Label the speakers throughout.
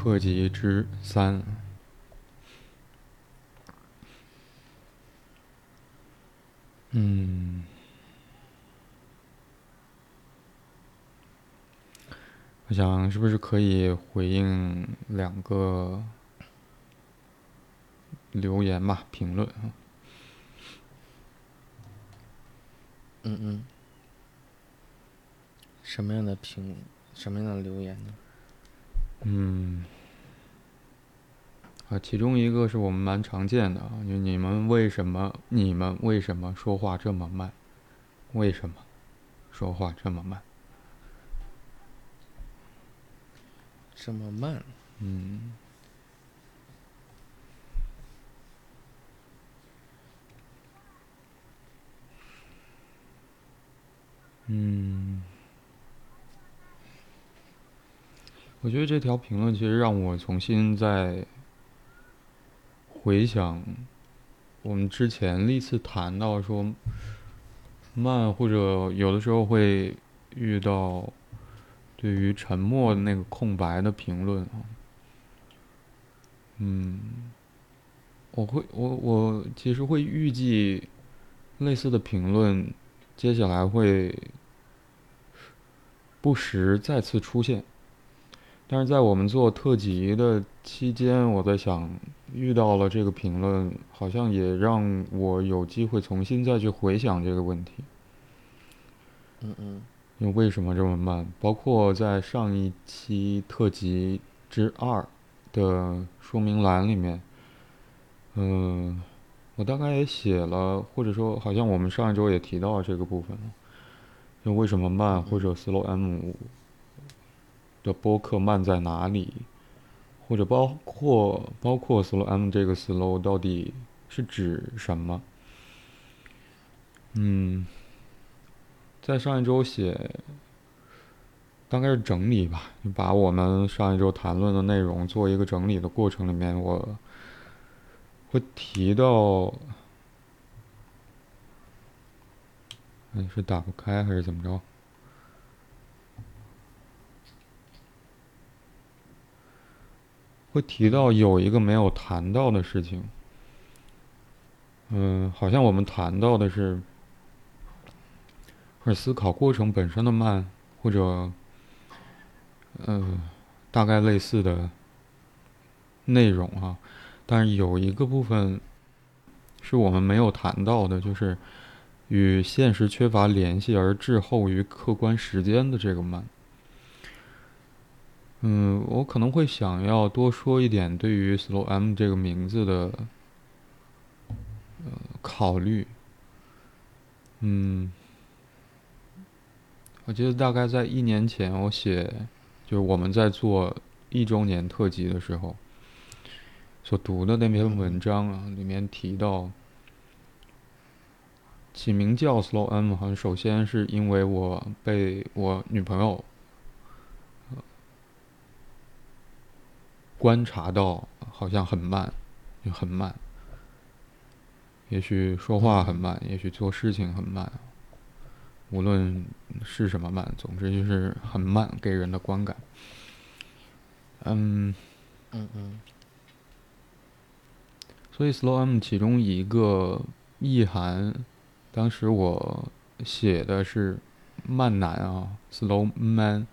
Speaker 1: 特辑之三。嗯，我想是不是可以回应两个留言吧，评论啊？
Speaker 2: 嗯嗯。什么样的评，什么样的留言呢？
Speaker 1: 嗯。啊，其中一个是我们蛮常见的啊，就你们为什么你们为什么说话这么慢？为什么说话这么慢？
Speaker 2: 这么慢？
Speaker 1: 嗯。嗯。我觉得这条评论其实让我重新在。回想我们之前历次谈到说慢，或者有的时候会遇到对于沉默那个空白的评论，嗯，我会我我其实会预计类似的评论接下来会不时再次出现。但是在我们做特辑的期间，我在想，遇到了这个评论，好像也让我有机会重新再去回想这个问题。
Speaker 2: 嗯嗯。
Speaker 1: 因为为什么这么慢？包括在上一期特辑之二的说明栏里面，嗯，我大概也写了，或者说，好像我们上一周也提到了这个部分。就为什么慢，或者 slow m。的播客慢在哪里，或者包括包括 slow m 这个 slow 到底是指什么？嗯，在上一周写，大概是整理吧，就把我们上一周谈论的内容做一个整理的过程里面，我会提到，哎，是打不开还是怎么着？会提到有一个没有谈到的事情，嗯，好像我们谈到的是，或者思考过程本身的慢，或者，嗯，大概类似的内容啊，但是有一个部分是我们没有谈到的，就是与现实缺乏联系而滞后于客观时间的这个慢。嗯，我可能会想要多说一点对于 Slow M 这个名字的呃考虑。嗯，我记得大概在一年前，我写就是我们在做一周年特辑的时候所读的那篇文章啊，里面提到起名叫 Slow M，好像首先是因为我被我女朋友。观察到好像很慢，也很慢。也许说话很慢，也许做事情很慢。无论是什么慢，总之就是很慢，给人的观感。
Speaker 2: 嗯，嗯嗯。
Speaker 1: 所以 slow m 其中一个意涵，当时我写的是慢男啊，slow man。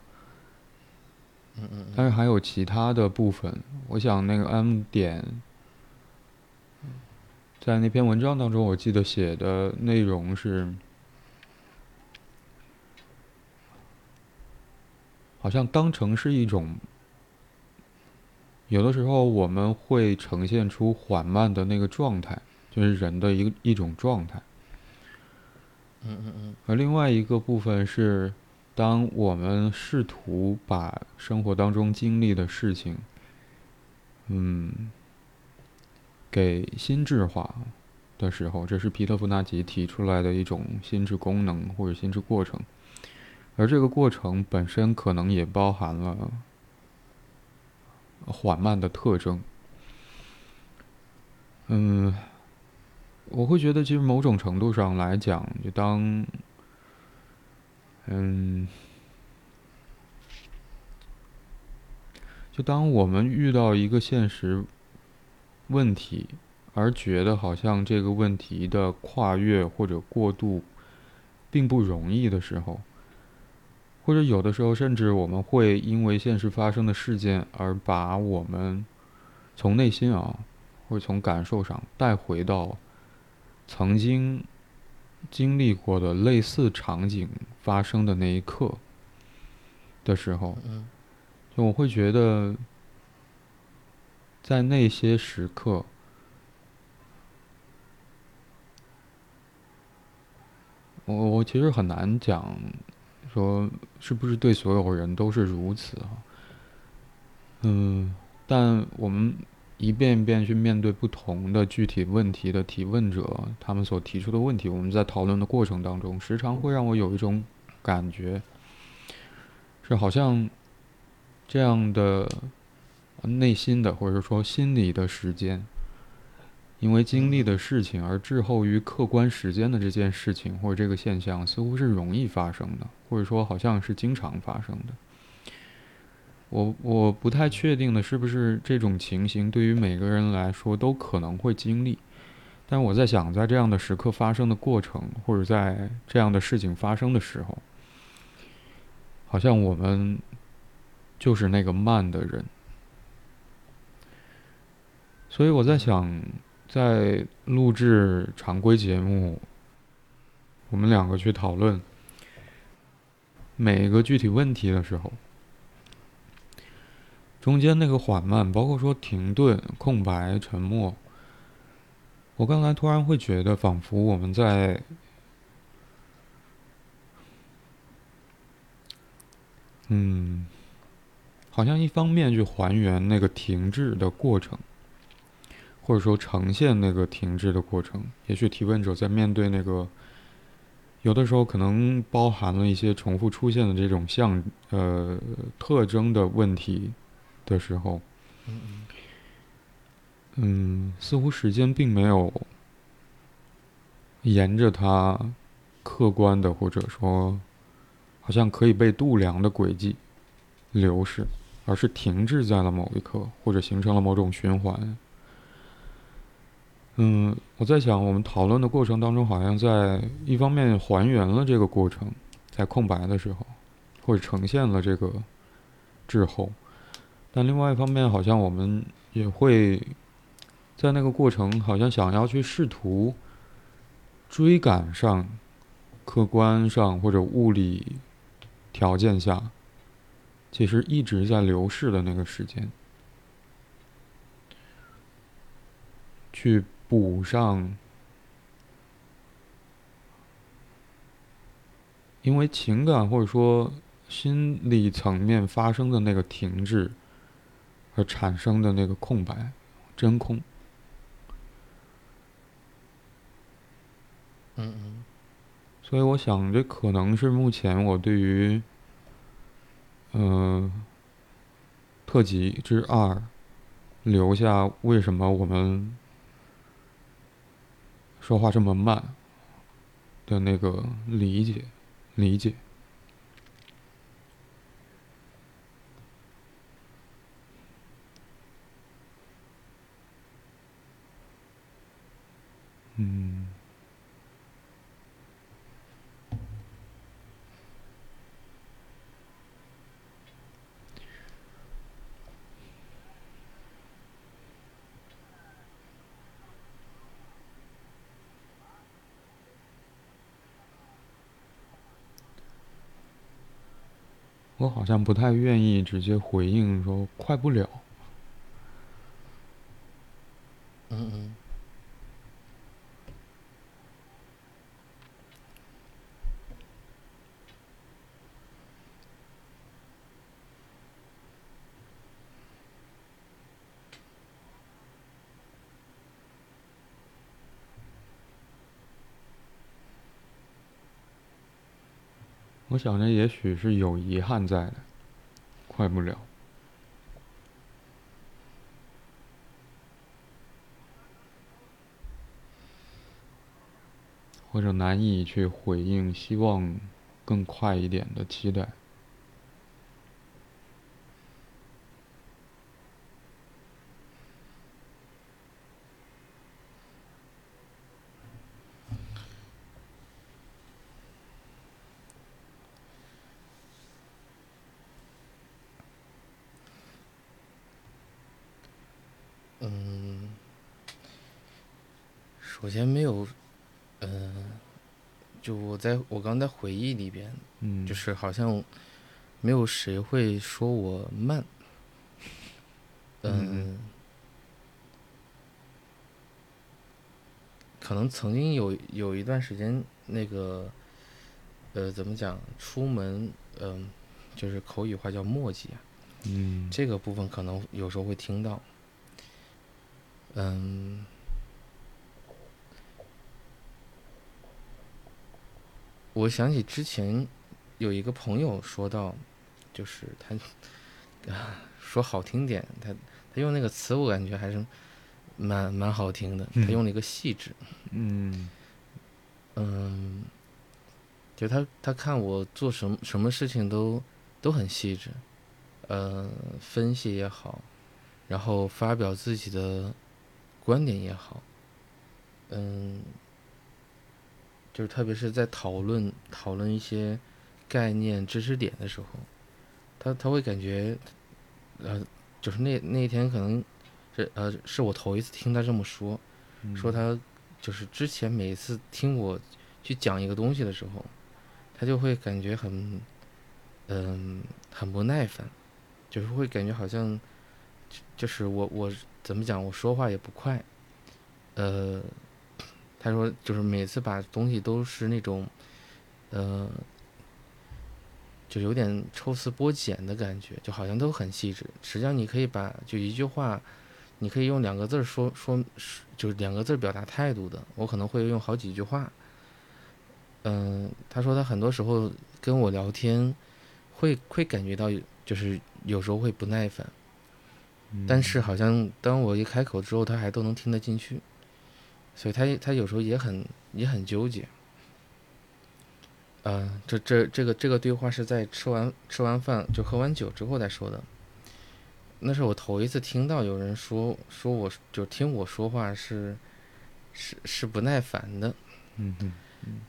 Speaker 2: 嗯嗯，
Speaker 1: 但是还有其他的部分，我想那个 M 点，在那篇文章当中，我记得写的内容是，好像当成是一种，有的时候我们会呈现出缓慢的那个状态，就是人的一个一种状态。
Speaker 2: 嗯嗯嗯，
Speaker 1: 而另外一个部分是。当我们试图把生活当中经历的事情，嗯，给心智化的时候，这是皮特·夫纳吉提出来的一种心智功能或者心智过程，而这个过程本身可能也包含了缓慢的特征。嗯，我会觉得，其实某种程度上来讲，就当。嗯，就当我们遇到一个现实问题，而觉得好像这个问题的跨越或者过渡并不容易的时候，或者有的时候甚至我们会因为现实发生的事件而把我们从内心啊，或者从感受上带回到曾经。经历过的类似场景发生的那一刻的时候，就我会觉得，在那些时刻，我我其实很难讲，说是不是对所有人都是如此啊？嗯，但我们。一遍一遍去面对不同的具体问题的提问者，他们所提出的问题，我们在讨论的过程当中，时常会让我有一种感觉，是好像这样的内心的或者说心理的时间，因为经历的事情而滞后于客观时间的这件事情或者这个现象，似乎是容易发生的，或者说好像是经常发生的。我我不太确定的是不是这种情形对于每个人来说都可能会经历，但我在想，在这样的时刻发生的过程，或者在这样的事情发生的时候，好像我们就是那个慢的人。所以我在想，在录制常规节目，我们两个去讨论每一个具体问题的时候。中间那个缓慢，包括说停顿、空白、沉默，我刚才突然会觉得，仿佛我们在，嗯，好像一方面去还原那个停滞的过程，或者说呈现那个停滞的过程。也许提问者在面对那个，有的时候可能包含了一些重复出现的这种像呃特征的问题。的时候，嗯，似乎时间并没有沿着它客观的或者说好像可以被度量的轨迹流逝，而是停滞在了某一刻，或者形成了某种循环。嗯，我在想，我们讨论的过程当中，好像在一方面还原了这个过程，在空白的时候，或者呈现了这个滞后。但另外一方面，好像我们也会在那个过程，好像想要去试图追赶上客观上或者物理条件下，其实一直在流逝的那个时间，去补上，因为情感或者说心理层面发生的那个停滞。而产生的那个空白，真空。
Speaker 2: 嗯嗯。
Speaker 1: 所以我想，这可能是目前我对于，嗯，特辑之二留下为什么我们说话这么慢的那个理解，理解。嗯，我好像不太愿意直接回应说快不了。
Speaker 2: 嗯嗯。
Speaker 1: 我想着，也许是有遗憾在的，快不了，或者难以去回应，希望更快一点的期待。
Speaker 2: 首先没有，嗯、就我在我刚在回忆里边，
Speaker 1: 嗯，
Speaker 2: 就是好像没有谁会说我慢。
Speaker 1: 嗯
Speaker 2: 嗯，可能曾经有有一段时间，那个，呃，怎么讲？出门，嗯、就是口语化叫墨迹啊，
Speaker 1: 嗯
Speaker 2: 这个部分可能有时候会听到。嗯，我想起之前有一个朋友说到，就是他啊说好听点，他他用那个词我感觉还是蛮蛮好听的，他
Speaker 1: 嗯
Speaker 2: 用了一个细致。
Speaker 1: 嗯
Speaker 2: 嗯，就他他看我做什么什么事情都都很细致，呃，分析也好，然后发表自己的观点也好，嗯，就是特别是在讨论讨论一些概念、知识点的时候，他他会感觉，呃，就是那那一天可能是呃是我头一次听他这么说，
Speaker 1: 嗯。
Speaker 2: 说他就是之前每一次听我去讲一个东西的时候，他就会感觉很，嗯、很不耐烦，就是会感觉好像，就就是我我怎么讲，我说话也不快，呃，他说就是每次把东西都是那种，呃，就有点抽丝剥茧的感觉，就好像都很细致。实际上你可以把就一句话，你可以用两个字说说，就是两个字表达态度的，我可能会用好几句话。嗯，他说他很多时候跟我聊天，会会感觉到就是有时候会不耐烦，但是好像当我一开口之后，他还都能听得进去，所以他他有时候也很也很纠结。呃，这这这个这个对话是在吃完吃完饭就喝完酒之后再说的。那是我头一次听到有人说说我就听我说话是是是不耐烦的。
Speaker 1: 嗯嗯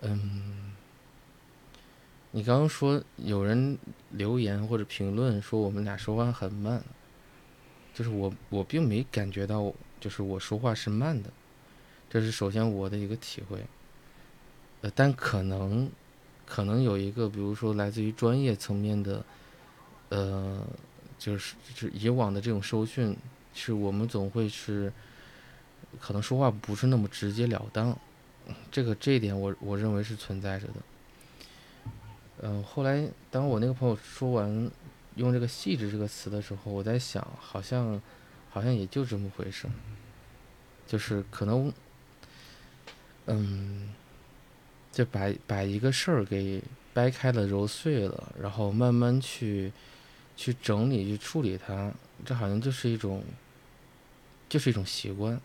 Speaker 2: 嗯，你刚刚说有人留言或者评论说我们俩说话很慢，就是我我并没感觉到就是我说话是慢的，这是首先我的一个体会。呃，但可能可能有一个，比如说来自于专业层面的，呃，就是就以往的这种收讯，是我们总会是可能说话不是那么直截了当。这个这一点我我认为是存在着的。嗯、后来当我那个朋友说完用这个“细致”这个词的时候，我在想，好像好像也就这么回事，就是可能，嗯，就把把一个事儿给掰开了、揉碎了，然后慢慢去去整理、去处理它，这好像就是一种就是一种习惯。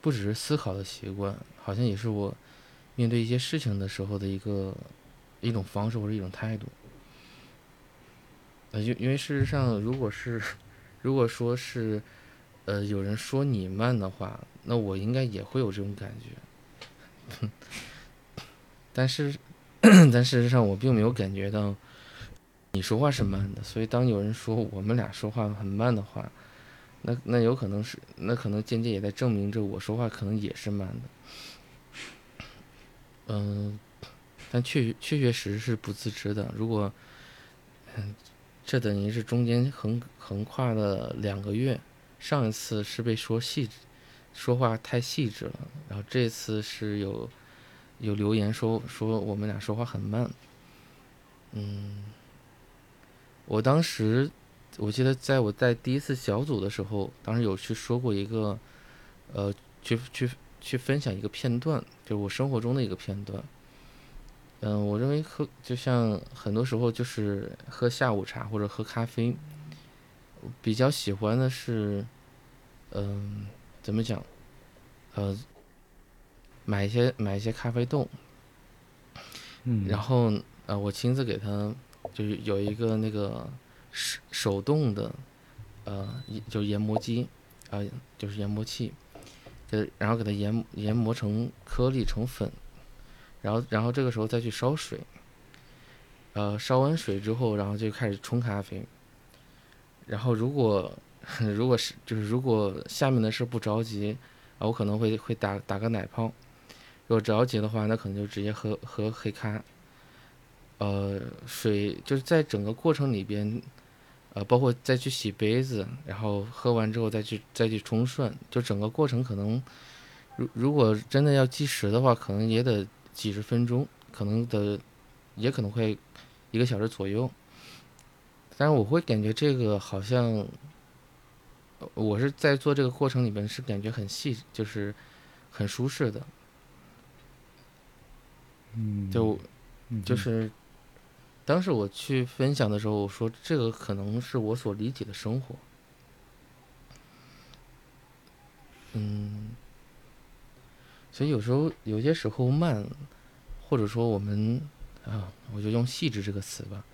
Speaker 2: 不只是思考的习惯，好像也是我面对一些事情的时候的一个一种方式或者一种态度。呃，因因为事实上，如果是如果说是呃有人说你慢的话，那我应该也会有这种感觉。但是 但事实上，我并没有感觉到你说话是慢的，所以当有人说我们俩说话很慢的话，那那有可能是，那可能间接也在证明着我说话可能也是慢的。嗯，但确确确实实是不自知的。如果，嗯，这等于是中间横横跨了两个月，上一次是被说细致，说话太细致了，然后这次是有有留言说说我们俩说话很慢。嗯，我当时。我记得在我在第一次小组的时候，当时有去说过一个，呃，去去去分享一个片段，就是我生活中的一个片段。嗯，我认为喝就像很多时候就是喝下午茶或者喝咖啡，比较喜欢的是，嗯，怎么讲？呃，买一些买一些咖啡豆，
Speaker 1: 嗯，
Speaker 2: 然后呃，我亲自给他就是有一个那个。手手动的，呃，就是研磨机，啊、呃，就是研磨器，给然后给它研研磨成颗粒成粉，然后然后这个时候再去烧水，呃，烧完水之后，然后就开始冲咖啡，然后如果 如果是就是如果下面的事不着急啊，我可能会会打打个奶泡。如果着急的话，那可能就直接喝喝黑咖。呃，水就是在整个过程里边，呃，包括再去洗杯子，然后喝完之后再去再去冲涮，就整个过程可能，如如果真的要计时的话，可能也得几十分钟，可能的也可能会一个小时左右。但是我会感觉这个好像，我是在做这个过程里边是感觉很细，就是很舒适的。
Speaker 1: 嗯，
Speaker 2: 就
Speaker 1: 嗯
Speaker 2: 就是当时我去分享的时候，我说这个可能是我所理解的生活。嗯，所以有时候有些时候慢，或者说我们啊，我就用细致这个词吧。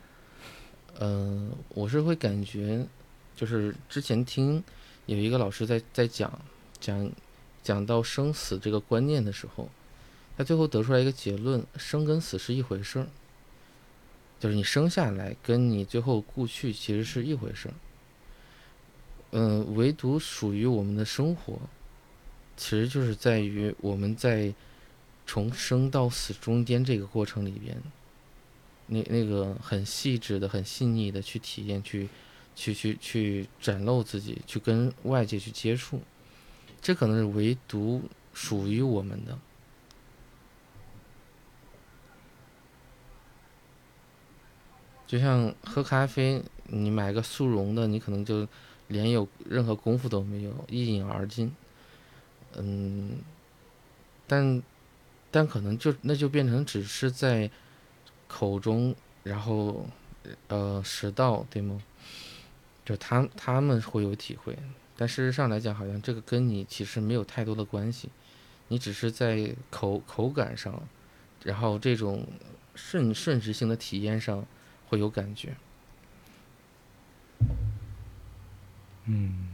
Speaker 2: 嗯、我是会感觉，就是之前听有一个老师在在讲讲讲到生死这个观念的时候，他最后得出来一个结论：生跟死是一回事儿，就是你生下来跟你最后故去其实是一回事儿。嗯，唯独属于我们的生活，其实就是在于我们在从生到死中间这个过程里边，那那个很细致的、很细腻的去体验、去去去去展露自己、去跟外界去接触，这可能是唯独属于我们的。就像喝咖啡，你买个速溶的，你可能就连有任何功夫都没有，一饮而尽。嗯，但但可能就那就变成只是在口中，然后呃食道对吗？就他他们会有体会，但事实上来讲，好像这个跟你其实没有太多的关系，你只是在口口感上，然后这种瞬瞬时性的体验上会有感觉。
Speaker 1: 嗯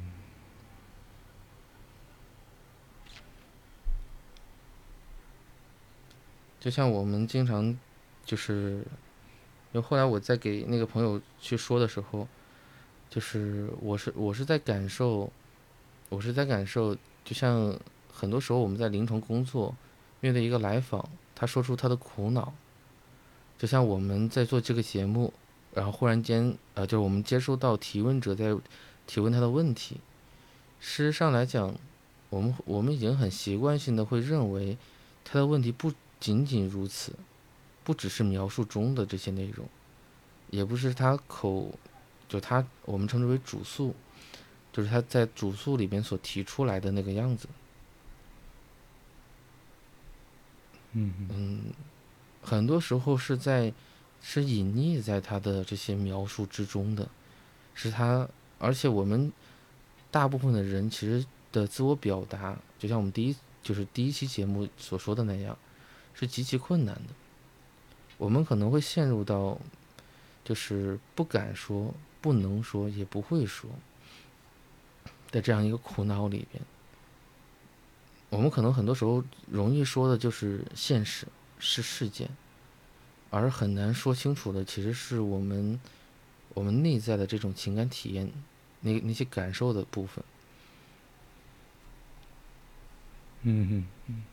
Speaker 2: 就像我们经常就是，因为后来我在给那个朋友去说的时候，就是我是我是在感受，我是在感受，就像很多时候我们在临床工作，面对一个来访，他说出他的苦恼，就像我们在做这个节目，然后忽然间呃，就是我们接收到提问者在提问他的问题，事实上来讲，我们我们已经很习惯性的会认为他的问题不仅仅如此，不只是描述中的这些内容，也不是他口，就他我们称之为主诉，就是他在主诉里边所提出来的那个样子。
Speaker 1: 嗯嗯。
Speaker 2: 嗯，很多时候是在是隐匿在他的这些描述之中的，是他，而且我们大部分的人其实的自我表达，就像我们第一就是第一期节目所说的那样，是极其困难的。我们可能会陷入到就是不敢说、不能说、也不会说的这样一个苦恼里边。我们可能很多时候容易说的就是现实，是事件，而很难说清楚的其实是我们我们内在的这种情感体验，那那些感受的部分。
Speaker 1: 嗯嗯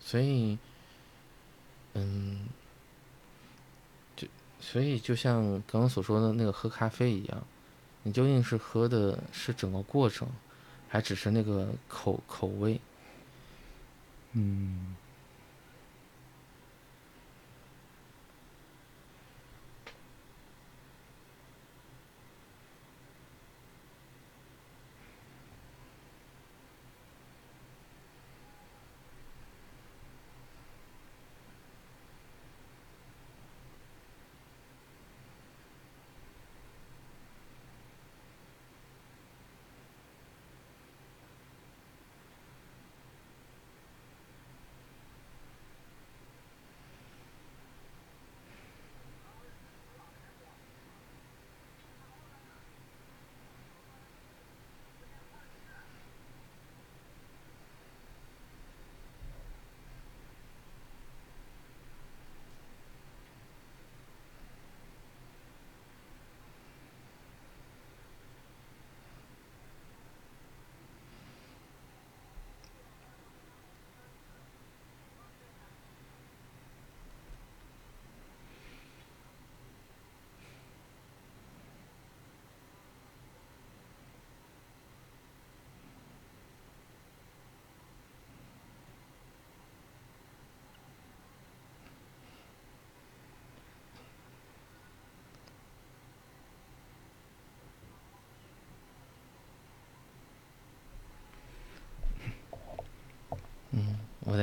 Speaker 2: 所以，嗯，就所以就像刚刚所说的那个喝咖啡一样，你究竟是喝的是整个过程，还只是那个口口味？
Speaker 1: 嗯
Speaker 2: 我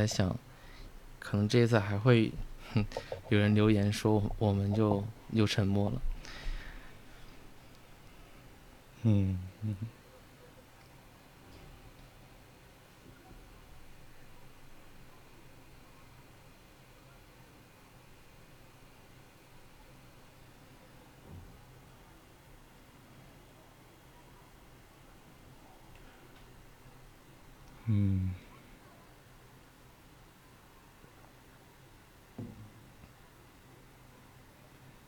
Speaker 2: 在想，可能这一次还会有人留言说，我们就又沉默了。
Speaker 1: 嗯嗯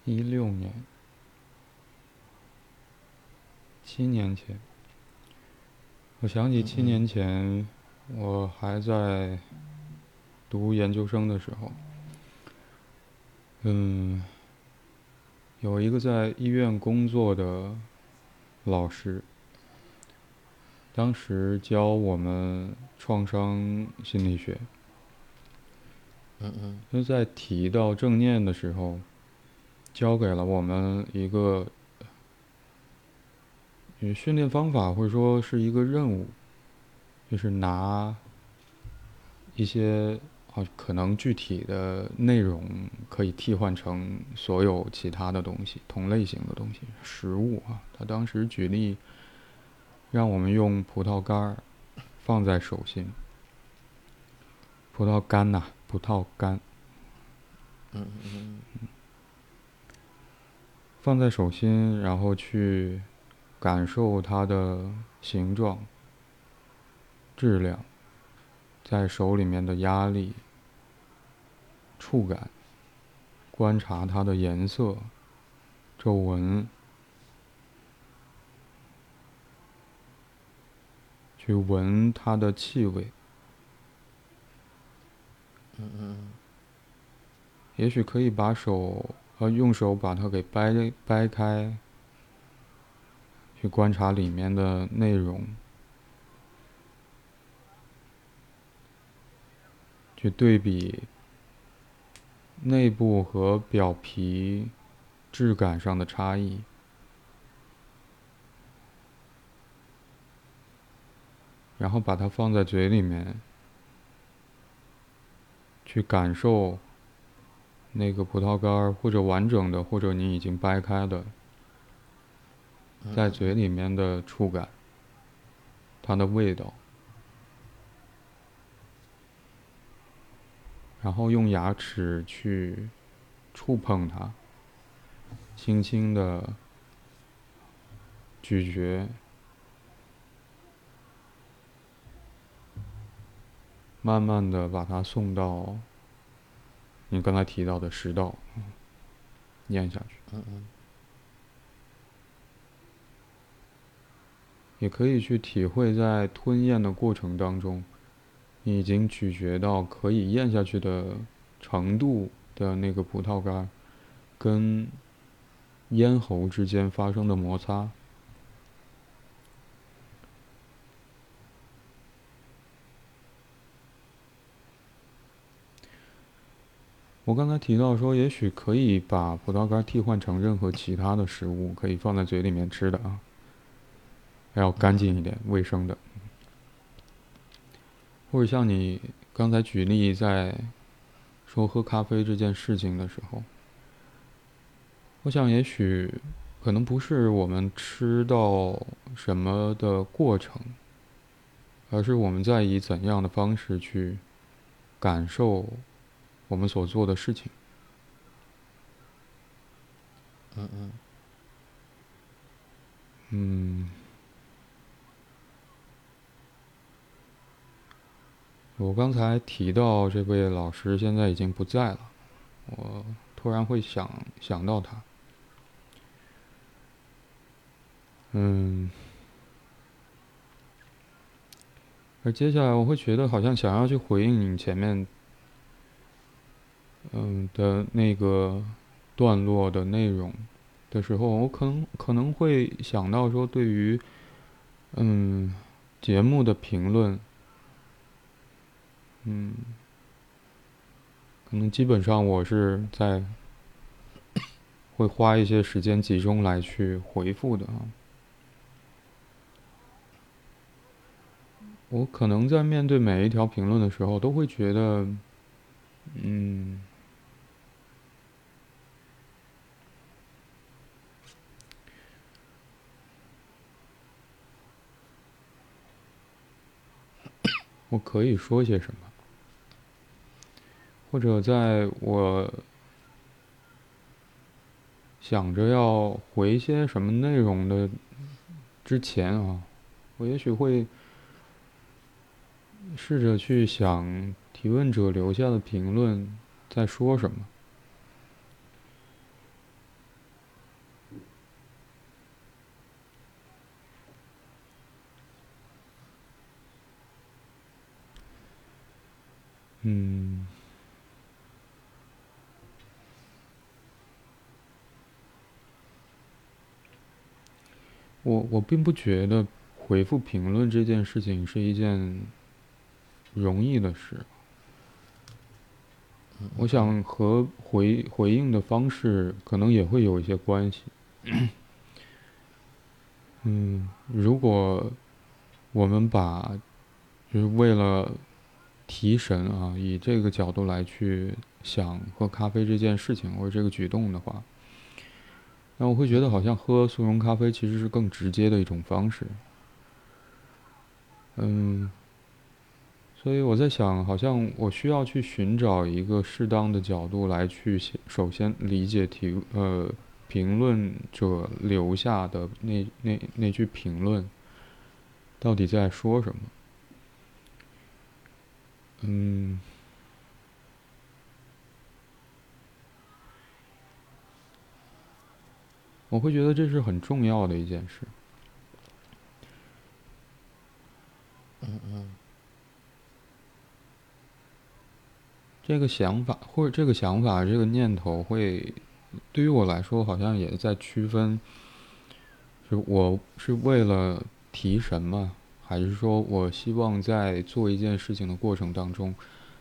Speaker 1: 一六年，七年前，我想起七年前，我还在读研究生的时候，嗯，有一个在医院工作的老师。当时教我们创伤心理学，
Speaker 2: 嗯嗯，
Speaker 1: 就在提到正念的时候，教给了我们一个，训练方法或者说是一个任务，就是拿一些啊可能具体的内容可以替换成所有其他的东西，同类型的东西，食物啊。他当时举例。让我们用葡萄干放在手心，葡萄干呐，葡萄干，
Speaker 2: 嗯嗯嗯，
Speaker 1: 放在手心，然后去感受它的形状、质量，在手里面的压力、触感，观察它的颜色、皱纹。去闻它的气味，
Speaker 2: 嗯嗯，
Speaker 1: 也许可以把手呃用手把它给掰掰开，去观察里面的内容，去对比内部和表皮质感上的差异。然后把它放在嘴里面，去感受那个葡萄干儿，或者完整的，或者你已经掰开的，在嘴里面的触感，它的味道，然后用牙齿去触碰它，轻轻的咀嚼。慢慢的把它送到你刚才提到的食道，咽下去。
Speaker 2: 嗯嗯。
Speaker 1: 也可以去体会在吞咽的过程当中，你已经咀嚼到可以咽下去的程度的那个葡萄干，跟咽喉之间发生的摩擦。我刚才提到说，也许可以把葡萄干替换成任何其他的食物，可以放在嘴里面吃的啊，还要干净一点、卫生的。或者像你刚才举例在说喝咖啡这件事情的时候，我想也许可能不是我们吃到什么的过程，而是我们在以怎样的方式去感受。我们所做的事情，
Speaker 2: 嗯。嗯，
Speaker 1: 嗯，我刚才提到这位老师现在已经不在了，我突然会想想到他，嗯，而接下来我会觉得好像想要去回应你前面。嗯的那个段落的内容的时候，我可能可能会想到说，对于嗯节目的评论，嗯，可能基本上我是在会花一些时间集中来去回复的啊。我可能在面对每一条评论的时候，都会觉得，嗯，我可以说些什么，或者在我想着要回些什么内容的之前啊，我也许会。试着去想提问者留下的评论在说什么。嗯，我并不觉得回复评论这件事情是一件。容易的事，我想和回回应的方式可能也会有一些关系。嗯，如果我们把就是为了提神啊，以这个角度来去想喝咖啡这件事情或者这个举动的话，那我会觉得好像喝速溶咖啡其实是更直接的一种方式。嗯。所以我在想，好像我需要去寻找一个适当的角度来去首先理解提呃评论者留下的那那那句评论到底在说什么。嗯，我会觉得这是很重要的一件事。
Speaker 2: 嗯嗯。
Speaker 1: 这个想法或者这个想法这个念头会，对于我来说好像也在区分，是我是为了提神吗？还是说我希望在做一件事情的过程当中，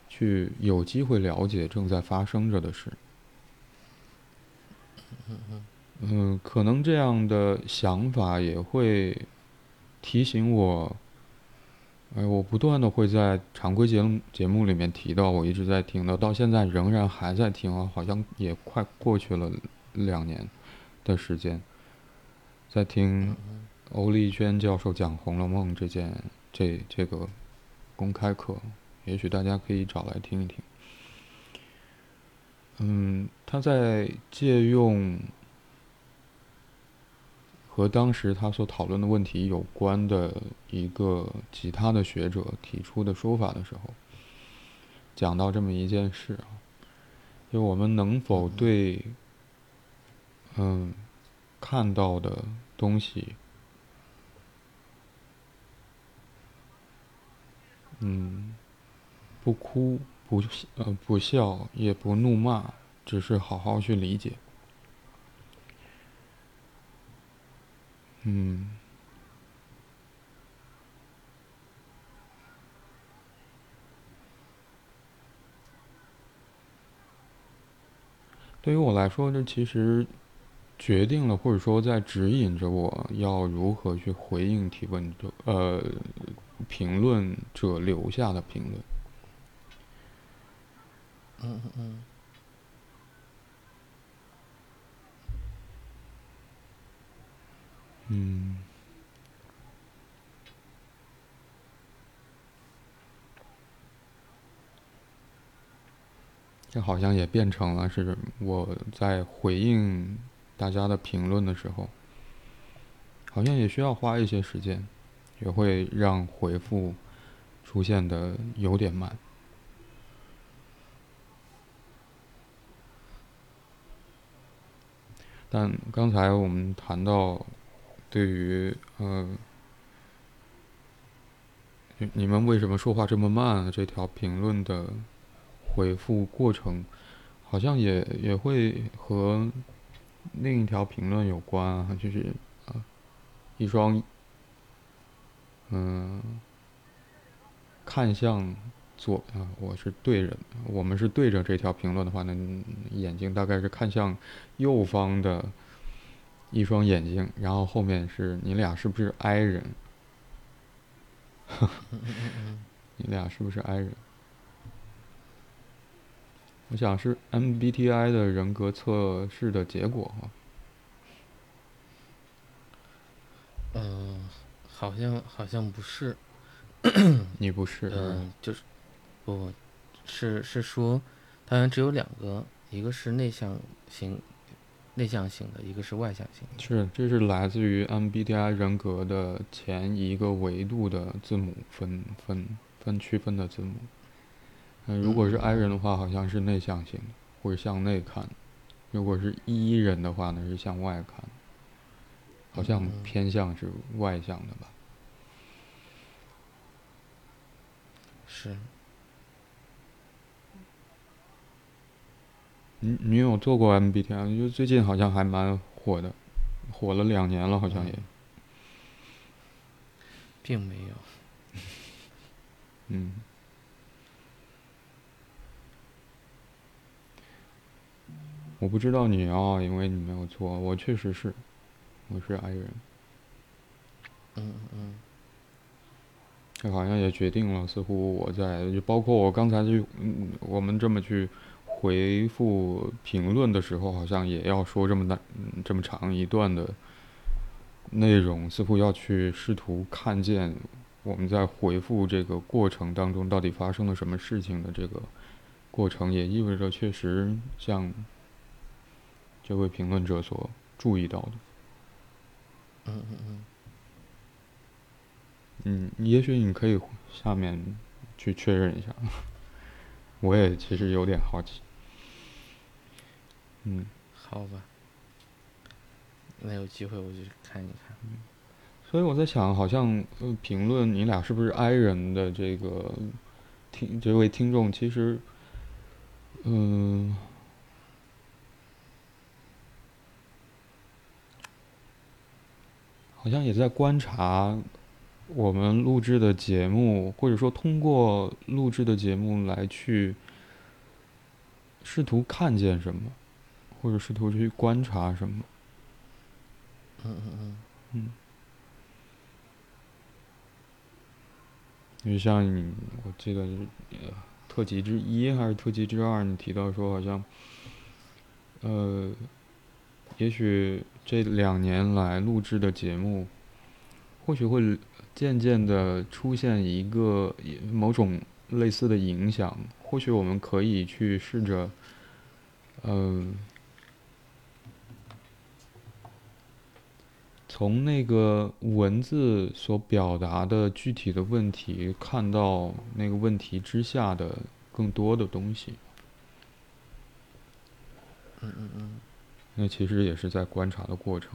Speaker 1: 去有机会了解正在发生着的事？嗯，可能这样的想法也会提醒我。哎，我不断的会在常规节目节目里面提到，我一直在听的，到现在仍然还在听啊，好像也快过去了两年的时间，在听欧丽娟教授讲《红楼梦》这件这这个公开课，也许大家可以找来听一听。嗯，他在借用。和当时他所讨论的问题有关的一个其他的学者提出的说法的时候，讲到这么一件事啊，就我们能否对，嗯，看到的东西，嗯，不哭不呃不笑也不怒骂，只是好好去理解。嗯，对于我来说，这其实决定了，或者说在指引着我要如何去回应提问者、呃评论者留下的评论。
Speaker 2: 嗯嗯嗯。
Speaker 1: 这好像也变成了是我在回应大家的评论的时候，好像也需要花一些时间，也会让回复出现的有点慢。但刚才我们谈到。对于嗯，你们为什么说话这么慢？这条评论的回复过程，好像也也会和另一条评论有关啊，就是啊，一双嗯，看向左啊，我是对着，我们是对着这条评论的话，那眼睛大概是看向右方的。一双眼睛，然后后面是你俩是不是 I 人？你俩是不是 I 人？我想是 MBTI 的人格测试的结果哈。
Speaker 2: 嗯，好像好像不是。
Speaker 1: 你不是？
Speaker 2: 嗯，就是不，是是说，当然只有两个，一个是内向型。内向型的，一个是外向型的。
Speaker 1: 是，这是来自于 MBTI 人格的前一个维度的字母分分分区分的字母。嗯，如果是 I 人的话，好像是内向型，或者向内看；如果是 E 人的话呢，是向外看，好像偏向是外向的吧？
Speaker 2: 是。
Speaker 1: 你你有做过 MBTI？就最近好像还蛮火的，火了两年了，好像也，
Speaker 2: 并没有。
Speaker 1: 嗯。我不知道你啊，因为你没有做，我确实是，我是 I 人。
Speaker 2: 嗯嗯。
Speaker 1: 这好像也决定了，似乎我在，就包括我刚才就，嗯，我们这么去。回复评论的时候，好像也要说这么大、这么长一段的内容，似乎要去试图看见我们在回复这个过程当中到底发生了什么事情的这个过程，也意味着确实像这位评论者所注意到的。
Speaker 2: 嗯嗯嗯。
Speaker 1: 嗯，也许你可以下面去确认一下，我也其实有点好奇。嗯，
Speaker 2: 好吧，那有机会我就看一看。
Speaker 1: 所以我在想，好像评论你俩是不是 I 人的这个听这位听众，其实，嗯，好像也在观察我们录制的节目，或者说通过录制的节目来去试图看见什么。或者试图去观察什么？
Speaker 2: 嗯嗯嗯
Speaker 1: 嗯。因为像你，我记得特辑之一还是特辑之二，你提到说好像，呃，也许这两年来录制的节目，或许会渐渐的出现一个某种类似的影响。或许我们可以去试着，嗯。从那个文字所表达的具体的问题，看到那个问题之下的更多的东西。
Speaker 2: 嗯嗯嗯。
Speaker 1: 那其实也是在观察的过程。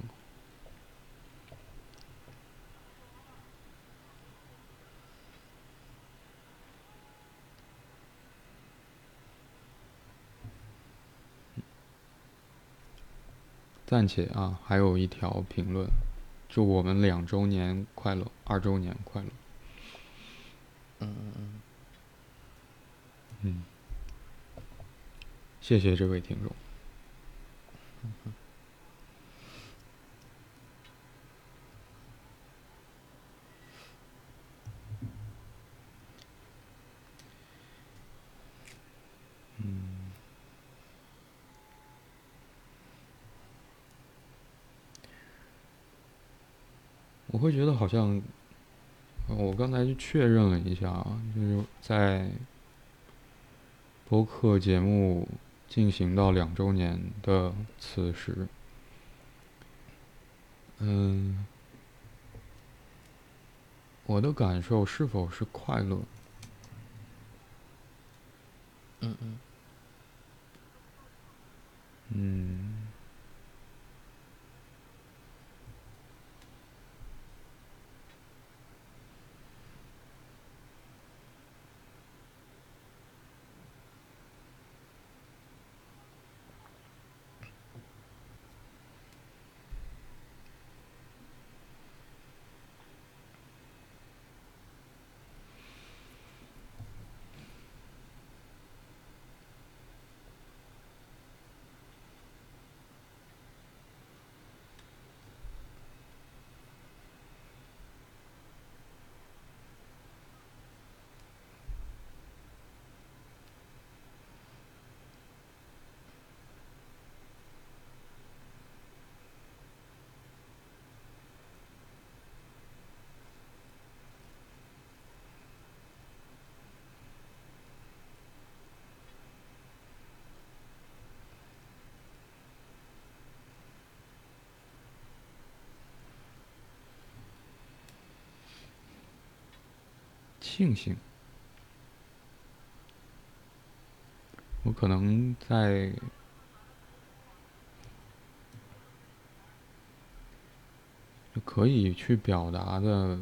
Speaker 1: 暂且啊，还有一条评论。祝我们两周年快乐，二周年快乐。
Speaker 2: 嗯嗯嗯。
Speaker 1: 嗯。谢谢这位听众。我会觉得好像，我刚才确认了一下啊，就是在播客节目进行到两周年的此时，嗯，我的感受是否是快乐？
Speaker 2: 嗯嗯。
Speaker 1: 嗯。庆幸。我可能在可以去表达的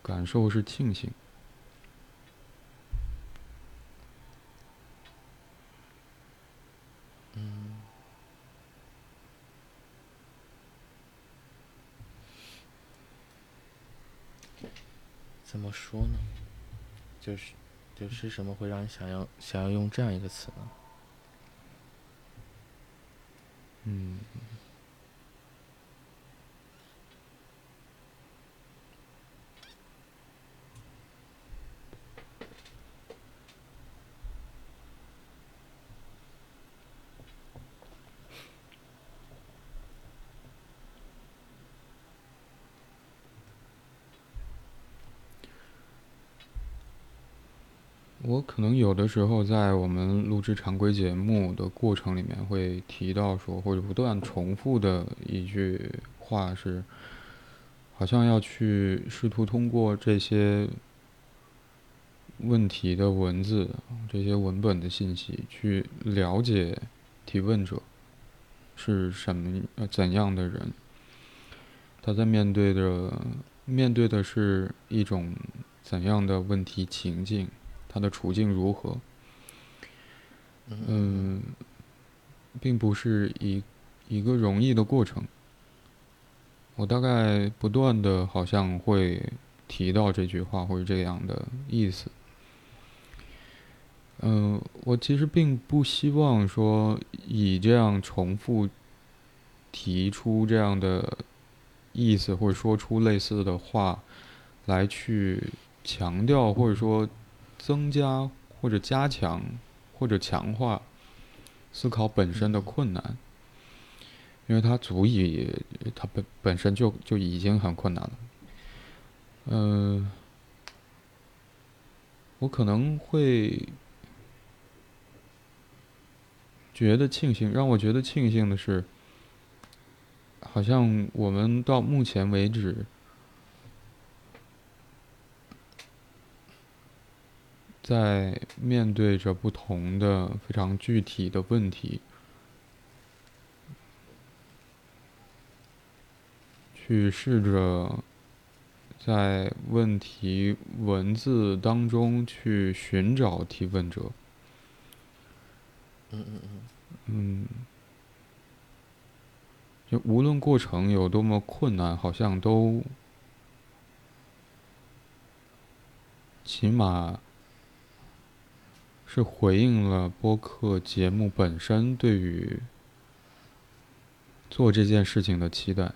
Speaker 1: 感受是庆幸。
Speaker 2: 怎么说呢？就是，就是什么会让你想要想要用这样一个词呢？
Speaker 1: 嗯。我可能有的时候在我们录制常规节目的过程里面会提到说，或者不断重复的一句话是，好像要去试图通过这些问题的文字、这些文本的信息去了解提问者是什么、怎样的人，他在面对的面对的是一种怎样的问题情境。他的处境如何？嗯，并不是一一个容易的过程。我大概不断的好像会提到这句话或者这样的意思。嗯，我其实并不希望说以这样重复提出这样的意思或者说出类似的话来去强调或者说。增加或者加强或者强化思考本身的困难，因为它足以，它本本身就就已经很困难了。嗯，我可能会觉得庆幸，让我觉得庆幸的是，好像我们到目前为止。在面对着不同的非常具体的问题，去试着在问题文字当中去寻找提问者。
Speaker 2: 嗯嗯嗯。
Speaker 1: 嗯。就无论过程有多么困难，好像都起码。是回应了播客节目本身对于做这件事情的期待，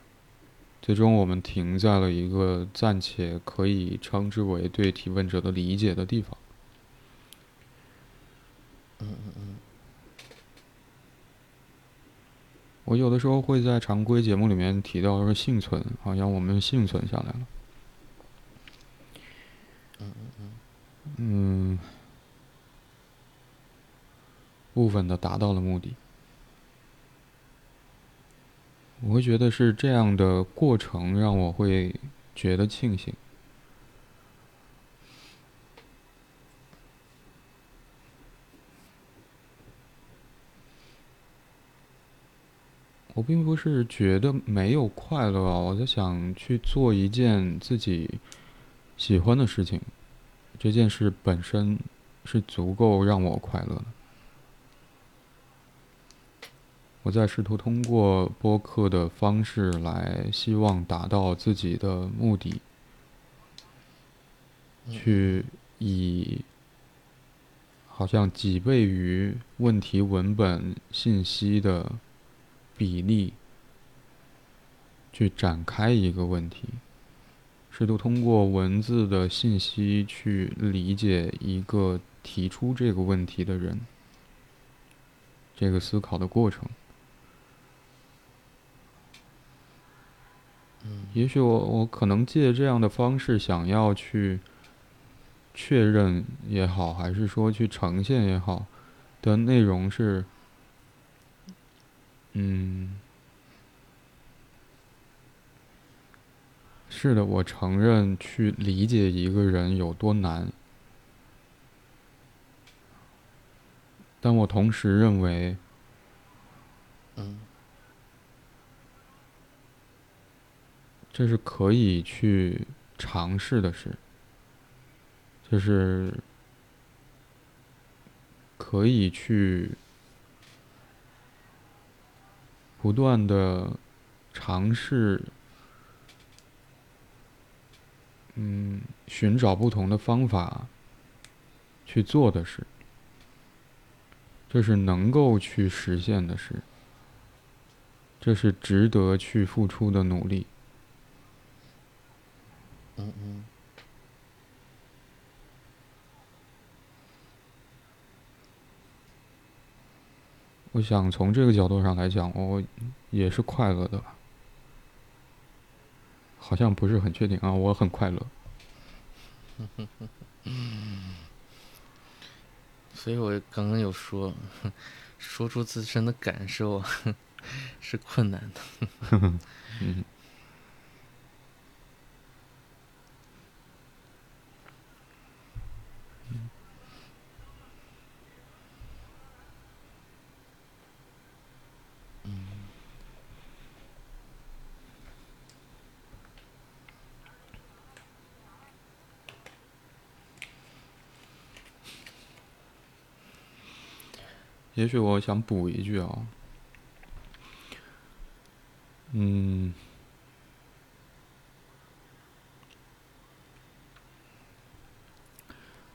Speaker 1: 最终我们停在了一个暂且可以称之为对提问者的理解的地方。
Speaker 2: 嗯嗯嗯。
Speaker 1: 我有的时候会在常规节目里面提到说幸存，好像我们幸存下来了。
Speaker 2: 嗯嗯嗯。
Speaker 1: 嗯。部分的达到了目的，我会觉得是这样的过程让我会觉得庆幸。我并不是觉得没有快乐，我在想去做一件自己喜欢的事情，这件事本身是足够让我快乐的。我在试图通过播客的方式来，希望达到自己的目的，去以好像几倍于问题文本信息的比例，去展开一个问题，试图通过文字的信息去理解一个提出这个问题的人，这个思考的过程。也许我我可能借这样的方式想要去确认也好，还是说去呈现也好，的内容是，嗯，是的，我承认去理解一个人有多难，但我同时认为，
Speaker 2: 嗯
Speaker 1: 这是可以去尝试的事，就是可以去不断的尝试。嗯，寻找不同的方法去做的事，这是能够去实现的事，这是值得去付出的努力。
Speaker 2: 嗯嗯，
Speaker 1: 我想从这个角度上来讲，我也是快乐的吧。好像不是很确定啊，我很快乐。
Speaker 2: 所以我刚刚有说，说出自身的感受 是困难的。
Speaker 1: 嗯。也许我想补一句啊，嗯，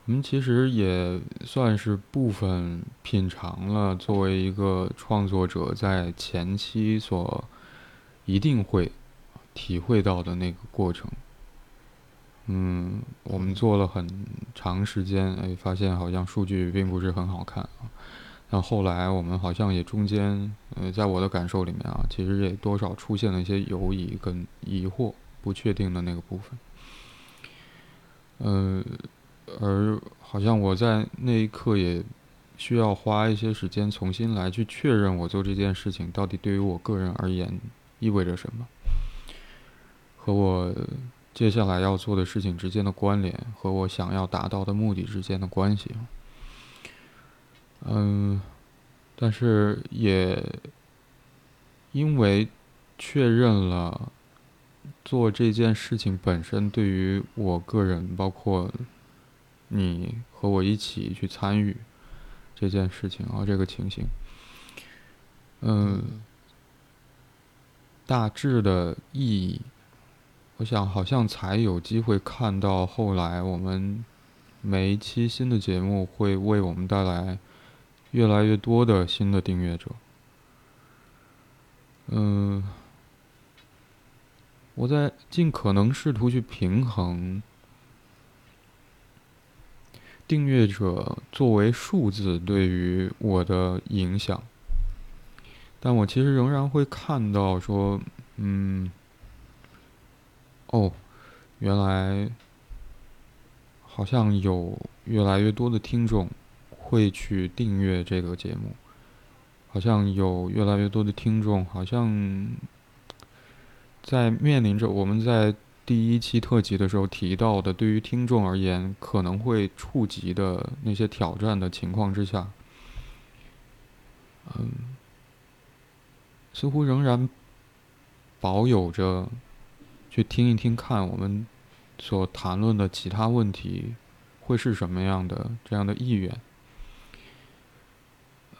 Speaker 1: 我们其实也算是部分品尝了作为一个创作者在前期所一定会体会到的那个过程。嗯，我们做了很长时间，哎，发现好像数据并不是很好看啊。那后来我们好像也中间，呃，在我的感受里面啊，其实也多少出现了一些犹疑跟疑惑、不确定的那个部分。呃，而好像我在那一刻也需要花一些时间重新来去确认我做这件事情到底对于我个人而言意味着什么，和我接下来要做的事情之间的关联，和我想要达到的目的之间的关系。嗯，但是也因为确认了做这件事情本身对于我个人，包括你和我一起去参与这件事情啊，这个情形，嗯，大致的意义，我想好像才有机会看到后来我们每一期新的节目会为我们带来。越来越多的新的订阅者，嗯，我在尽可能试图去平衡订阅者作为数字对于我的影响，但我其实仍然会看到说，嗯，哦，原来好像有越来越多的听众。会去订阅这个节目，好像有越来越多的听众，好像在面临着我们在第一期特辑的时候提到的，对于听众而言可能会触及的那些挑战的情况之下，嗯，似乎仍然保有着去听一听看我们所谈论的其他问题会是什么样的这样的意愿。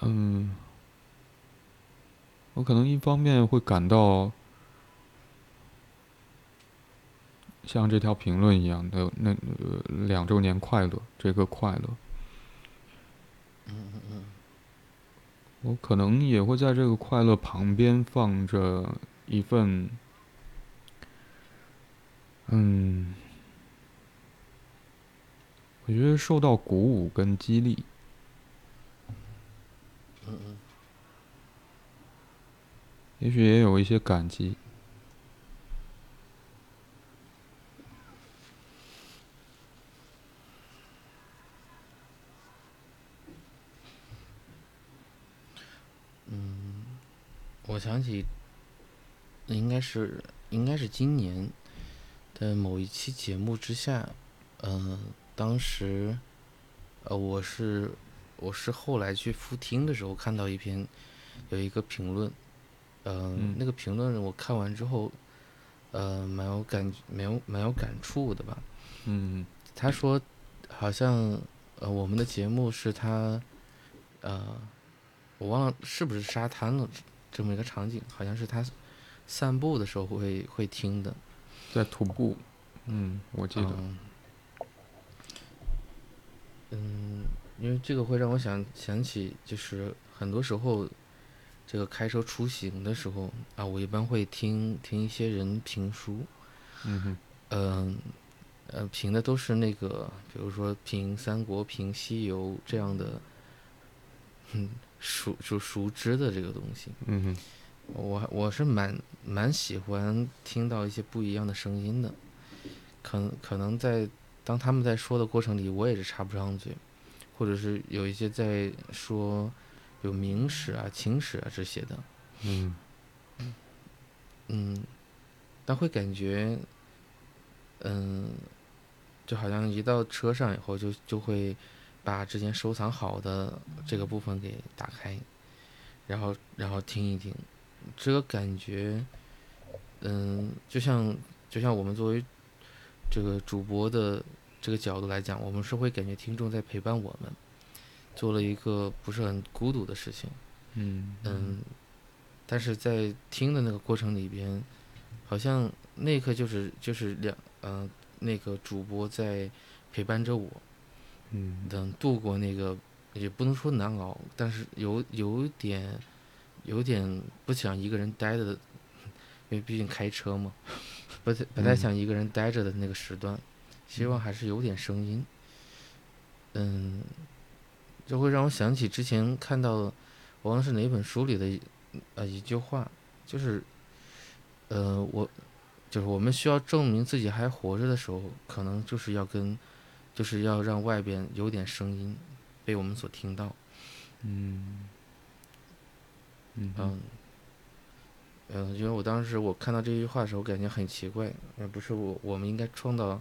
Speaker 1: 嗯，我可能一方面会感到像这条评论一样的那两周年快乐，这个快乐。
Speaker 2: 嗯嗯嗯。
Speaker 1: 我可能也会在这个快乐旁边放着一份，嗯，我觉得受到鼓舞跟激励。
Speaker 2: 嗯，
Speaker 1: 也许也有一些感激。
Speaker 2: 嗯，我想起，应该是应该是今年的某一期节目之下，嗯、当时，呃，我是我是后来去复听的时候看到一篇有一个评论，呃，
Speaker 1: 嗯
Speaker 2: 那个评论我看完之后，呃，蛮有感蛮有蛮有感触的吧。
Speaker 1: 嗯
Speaker 2: 他说，好像呃我们的节目是他，呃，我忘了是不是沙滩了这么一个场景，好像是他散步的时候会会听的。
Speaker 1: 在徒步，嗯，我记得，
Speaker 2: 嗯，嗯，因为这个会让我想想起，就是很多时候，这个开车出行的时候啊，我一般会听听一些人评书，
Speaker 1: 嗯哼，
Speaker 2: 嗯、呃，评的都是那个，比如说评三国、评西游这样的，嗯，熟就熟知的这个东西。
Speaker 1: 嗯哼，
Speaker 2: 我我是蛮蛮喜欢听到一些不一样的声音的，可能可能在当他们在说的过程里，我也是插不上嘴，或者是有一些在说有明史啊、清史啊这些的，
Speaker 1: 嗯。
Speaker 2: 嗯，但会感觉，嗯，就好像一到车上以后就就会把之前收藏好的这个部分给打开，然后然后听一听，这个感觉，嗯，就像就像我们作为这个主播的这个角度来讲，我们是会感觉听众在陪伴我们，做了一个不是很孤独的事情。
Speaker 1: 嗯
Speaker 2: 嗯，但是在听的那个过程里边，好像那一刻就是就是两呃那个主播在陪伴着我，
Speaker 1: 嗯
Speaker 2: 等度过那个也不能说难熬，但是有有点有点不想一个人待着的，因为毕竟开车嘛，不太不太
Speaker 1: 嗯
Speaker 2: 想一个人待着的那个时段，希望还是有点声音。嗯，这会让我想起之前看到，我忘了是哪本书里的一呃一句话，就是，呃，我就是我们需要证明自己还活着的时候，可能就是要跟，就是要让外边有点声音被我们所听到。
Speaker 1: 嗯嗯哼
Speaker 2: 嗯，嗯，因为我当时我看到这句话的时候，感觉很奇怪，而不是我我们应该创造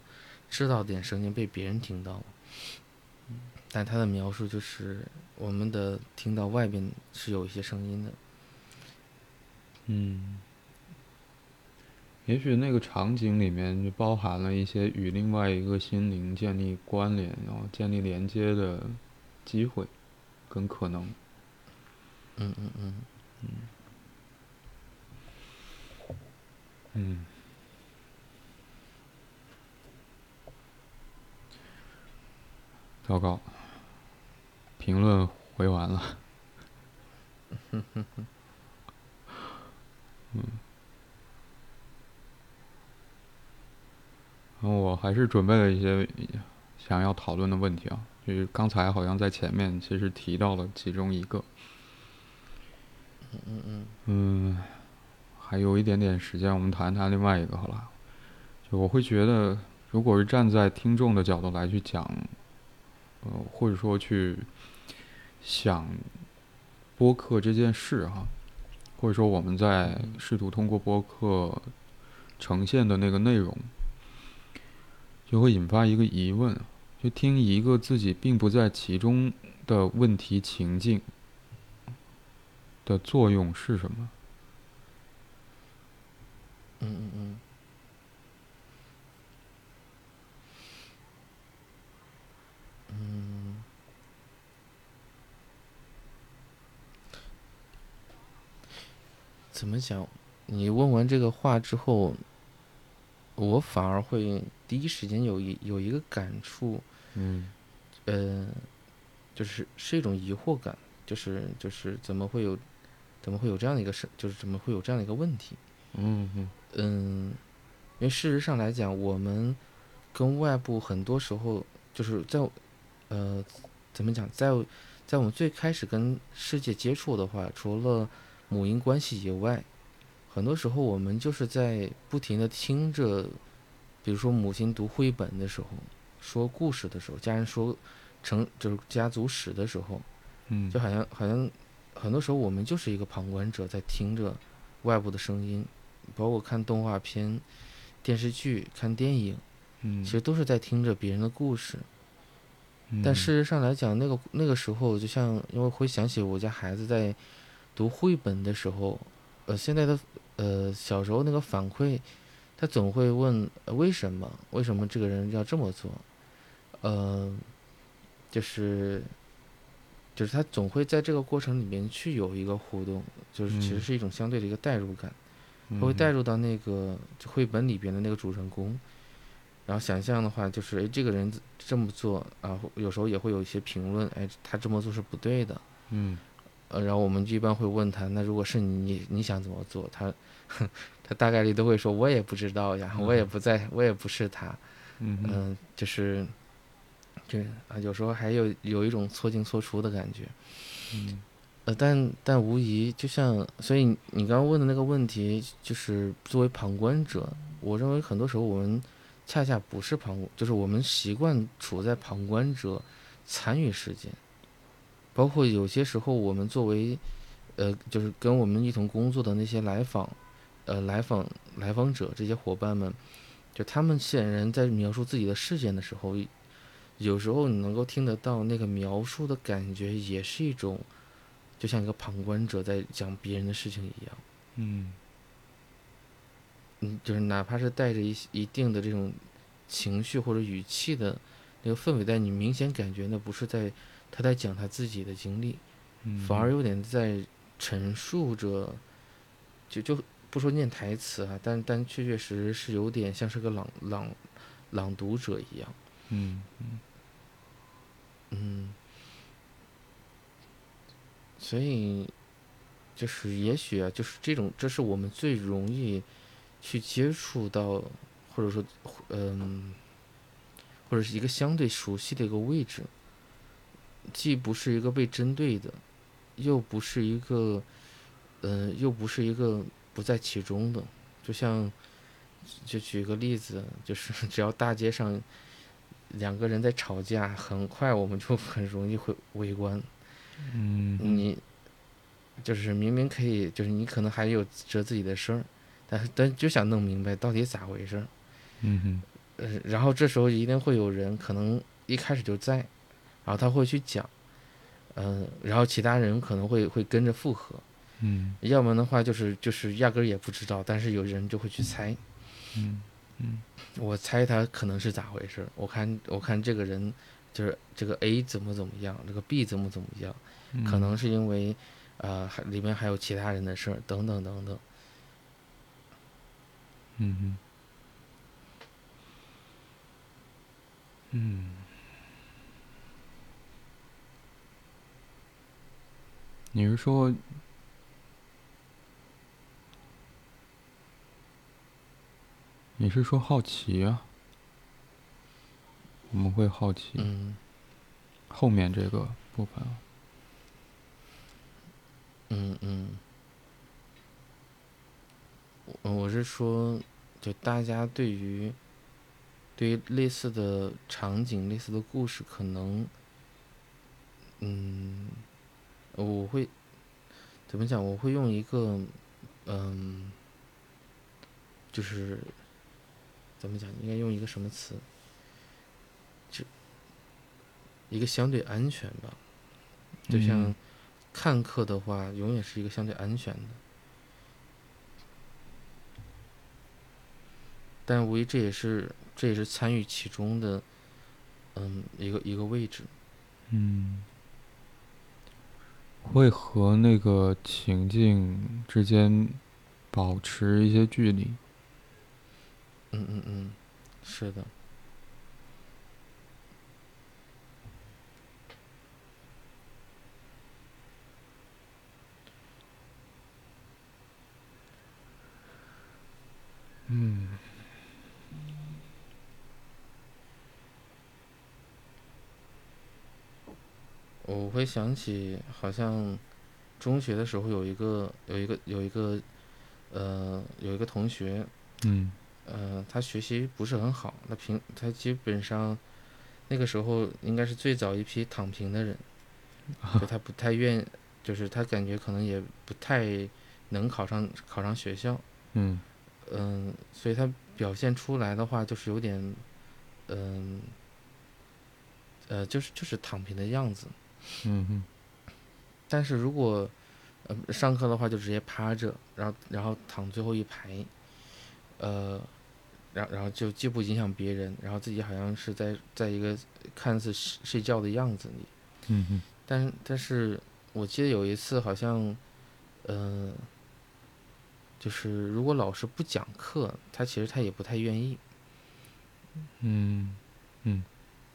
Speaker 2: 制造点声音被别人听到吗？但他的描述就是我们的听到外边是有一些声音的。
Speaker 1: 嗯，也许那个场景里面就包含了一些与另外一个心灵建立关联，然后建立连接的机会跟可能。
Speaker 2: 嗯嗯嗯
Speaker 1: 嗯，嗯，糟糕，评论回完了。嗯，然后我还是准备了一些想要讨论的问题啊，就是刚才好像在前面其实提到了其中一个。
Speaker 2: 嗯嗯
Speaker 1: 嗯，还有一点点时间，我们谈谈另外一个好了。就我会觉得，如果是站在听众的角度来去讲，呃，或者说去想播客这件事哈，或者说我们在试图通过播客呈现的那个内容，就会引发一个疑问：就听一个自己并不在其中的问题情境。的作用是什么？
Speaker 2: 嗯嗯嗯。嗯，怎么讲？你问完这个话之后，我反而会第一时间有一有一个感触，
Speaker 1: 嗯
Speaker 2: 呃，就是是一种疑惑感，就是就是怎么会有，怎么会有这样的一个事，就是怎么会有这样的一个问题？
Speaker 1: 嗯嗯
Speaker 2: 嗯，因为事实上来讲，我们跟外部很多时候就是在，呃，怎么讲，在在我们最开始跟世界接触的话，除了母婴关系以外，很多时候我们就是在不停的听着，比如说母亲读绘本的时候，说故事的时候，家人说成就是家族史的时候，
Speaker 1: 嗯，
Speaker 2: 就好像好像很多时候我们就是一个旁观者，在听着外部的声音，包括看动画片，电视剧、看电影，
Speaker 1: 嗯，
Speaker 2: 其实都是在听着别人的故事。
Speaker 1: 嗯
Speaker 2: 但事实上来讲，那个那个时候，就像因为会想起我家孩子在读绘本的时候，呃，现在的呃小时候那个反馈，他总会问、呃为什么？为什么这个人要这么做？呃，就是就是他总会在这个过程里面去有一个互动，就是其实
Speaker 1: 嗯
Speaker 2: 是一种相对的一个代入感。他
Speaker 1: 嗯
Speaker 2: 会带入到那个就绘本里边的那个主人公，然后想象的话就是，哎，这个人这么做啊，有时候也会有一些评论，哎，他这么做是不对的，
Speaker 1: 嗯
Speaker 2: 呃，然后我们就一般会问他，那如果是你，你你想怎么做？他他大概率都会说，我也不知道呀，我也不在，我也不是他，
Speaker 1: 嗯
Speaker 2: 就是，就啊，有时候还有有一种错进错出的感觉。
Speaker 1: 嗯
Speaker 2: 呃，但但无疑，就像，所以你刚刚问的那个问题，就是作为旁观者，我认为很多时候我们恰恰不是旁，就是我们习惯处在旁观者参与事件，包括有些时候我们作为，呃，就是跟我们一同工作的那些来访，呃，来访来访者这些伙伴们，就他们显然在描述自己的事件的时候，有时候你能够听得到那个描述的感觉，也是一种。就像一个旁观者在讲别人的事情一样，
Speaker 1: 嗯
Speaker 2: 嗯，就是哪怕是带着一一定的这种情绪或者语气的那个氛围，但你明显感觉那不是在他在讲他自己的经历，
Speaker 1: 嗯，
Speaker 2: 反而有点在陈述着，就就不说念台词啊，但但确确实实是有点像是个朗朗朗读者一样，
Speaker 1: 嗯。
Speaker 2: 嗯，所以就是也许啊，就是这种，这是我们最容易去接触到，或者说，嗯，或者是一个相对熟悉的一个位置，既不是一个被针对的，又不是一个，嗯、又不是一个不在其中的，就像，就举个例子，就是 只要大街上两个人在吵架，很快我们就 很容易会围观。
Speaker 1: 嗯
Speaker 2: 你就是明明可以，就是你可能还有着自己的事儿，但但就想弄明白到底咋回事儿。
Speaker 1: 嗯哼
Speaker 2: 呃，然后这时候一定会有人可能一开始就在，然后他会去讲，嗯、然后其他人可能会会跟着附和，
Speaker 1: 嗯
Speaker 2: 要不然的话就是就是压根儿也不知道，但是有人就会去猜，
Speaker 1: 嗯嗯
Speaker 2: 我猜他可能是咋回事儿，我看我看这个人就是这个 A 怎么怎么样，这个 B 怎么怎么样。
Speaker 1: 嗯，
Speaker 2: 可能是因为，呃，还里面还有其他人的事儿，等等等等。
Speaker 1: 嗯哼嗯，你是说？你是说好奇啊？我们会好奇后面这个部分。
Speaker 2: 嗯嗯。我是说，就大家对于对于类似的场景、类似的故事，可能，嗯，我会怎么讲？我会用一个，嗯，就是怎么讲？应该用一个什么词？就一个相对安全吧。就像
Speaker 1: 嗯
Speaker 2: 看客的话，永远是一个相对安全的。但无疑这也是这也是参与其中的，嗯，一个一个位置。
Speaker 1: 嗯，会和那个情境之间保持一些距离。
Speaker 2: 嗯嗯嗯，是的。
Speaker 1: 嗯
Speaker 2: 我会想起，好像中学的时候有一个有一个有一个呃有一个同学，
Speaker 1: 嗯
Speaker 2: 呃，他学习不是很好，那平他基本上那个时候应该是最早一批躺平的人，就他不太愿，就是他感觉可能也不太能考上考上学校，
Speaker 1: 嗯
Speaker 2: 嗯，所以他表现出来的话，就是有点，嗯，呃，就是就是躺平的样子。
Speaker 1: 嗯哼，
Speaker 2: 但是如果呃上课的话，就直接趴着，然后然后躺最后一排，呃，然然后就既不影响别人，然后自己好像是在在一个看似睡睡觉的样子里。
Speaker 1: 嗯哼，
Speaker 2: 但但是我记得有一次好像，嗯、就是如果老师不讲课，他其实他也不太愿意，
Speaker 1: 嗯嗯。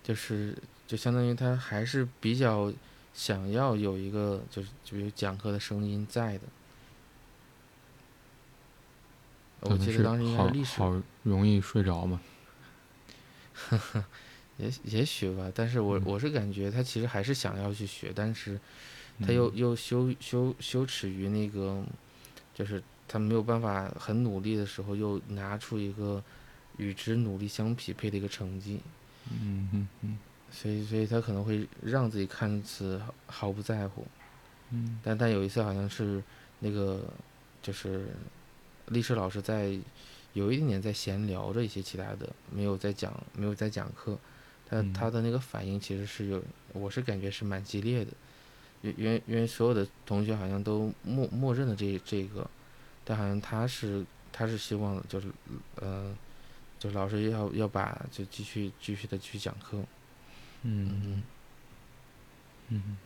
Speaker 2: 就是就相当于他还是比较想要有一个就是就有讲课的声音在的。我
Speaker 1: 可能是
Speaker 2: 记得当时应该
Speaker 1: 好
Speaker 2: 是历史，
Speaker 1: 好容易睡着嘛。
Speaker 2: 也也许吧，但是我
Speaker 1: 嗯
Speaker 2: 我是感觉他其实还是想要去学，但是他又
Speaker 1: 嗯
Speaker 2: 又羞羞羞耻于那个，就是他没有办法很努力的时候，又拿出一个与之努力相匹配的一个成绩，
Speaker 1: 嗯嗯嗯
Speaker 2: 所以所以他可能会让自己看似毫毫不在乎，
Speaker 1: 嗯。
Speaker 2: 但但有一次好像是那个就是历史老师在有一点点在闲聊着一些其他的，没有在讲没有在讲课，他
Speaker 1: 嗯。
Speaker 2: 他的那个反应其实是有，我是感觉是蛮激烈的，因因为因为所有的同学好像都默默认了这这个，但好像他是他是希望就是呃，就老师要要把就继续继续的去讲课，
Speaker 1: 嗯。
Speaker 2: 嗯。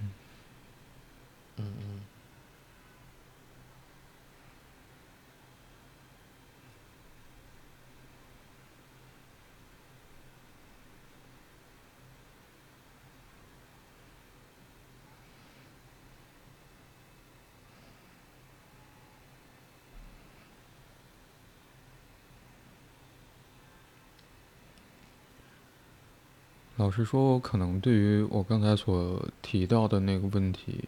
Speaker 1: 嗯。
Speaker 2: 嗯。嗯。
Speaker 1: 老实说，我可能对于我刚才所提到的那个问题，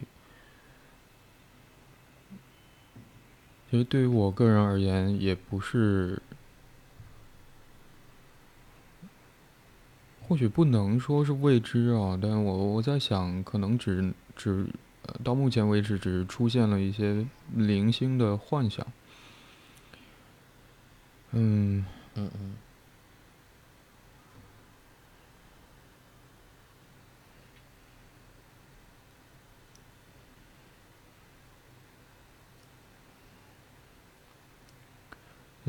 Speaker 1: 其实对于我个人而言，也不是，或许不能说是未知啊，但我我在想，可能只只到目前为止，只出现了一些零星的幻想。嗯，
Speaker 2: 嗯嗯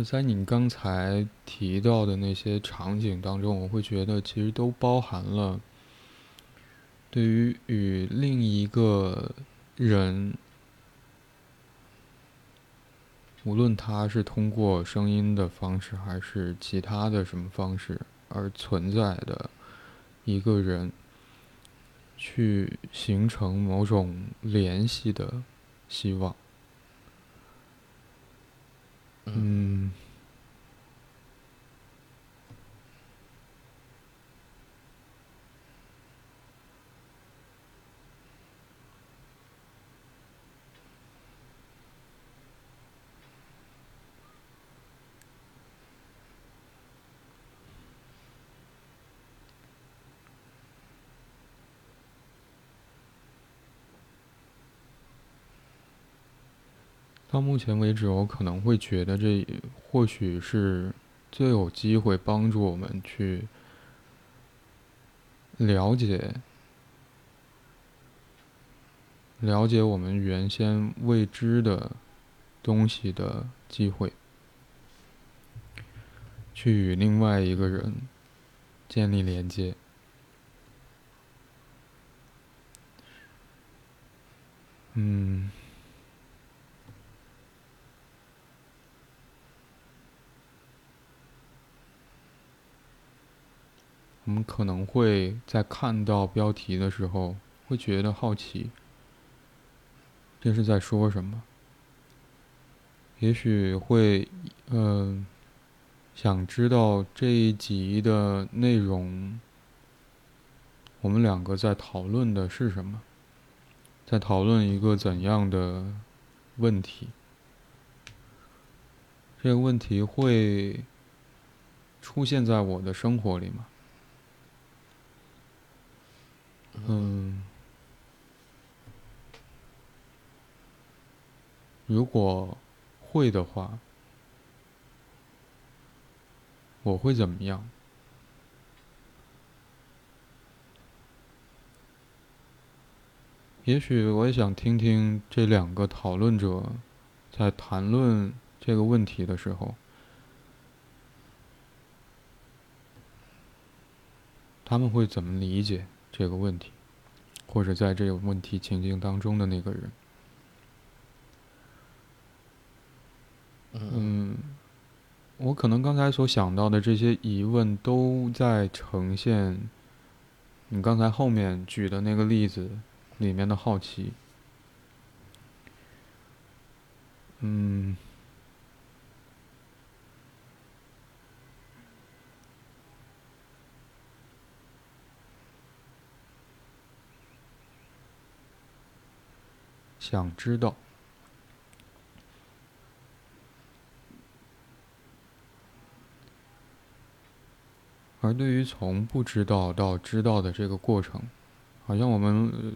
Speaker 1: 在你刚才提到的那些场景当中，我会觉得其实都包含了对于与另一个人，无论他是通过声音的方式还是其他的什么方式而存在的一个人，去形成某种联系的希望。
Speaker 2: 嗯。
Speaker 1: 到目前为止，我可能会觉得这或许是最有机会帮助我们去了解了解我们原先未知的东西的机会，去与另外一个人建立连接。嗯。我们可能会在看到标题的时候，会觉得好奇，这是在说什么？也许会，嗯、想知道这一集的内容，我们两个在讨论的是什么？在讨论一个怎样的问题？这个问题会出现在我的生活里吗？嗯，如果会的话，我会怎么样？也许我也想听听这两个讨论者在谈论这个问题的时候，他们会怎么理解这个问题，或者在这个问题情境当中的那个人。嗯，我可能刚才所想到的这些疑问，都在呈现你刚才后面举的那个例子里面的好奇。嗯，想知道。而对于从不知道到知道的这个过程，好像我们，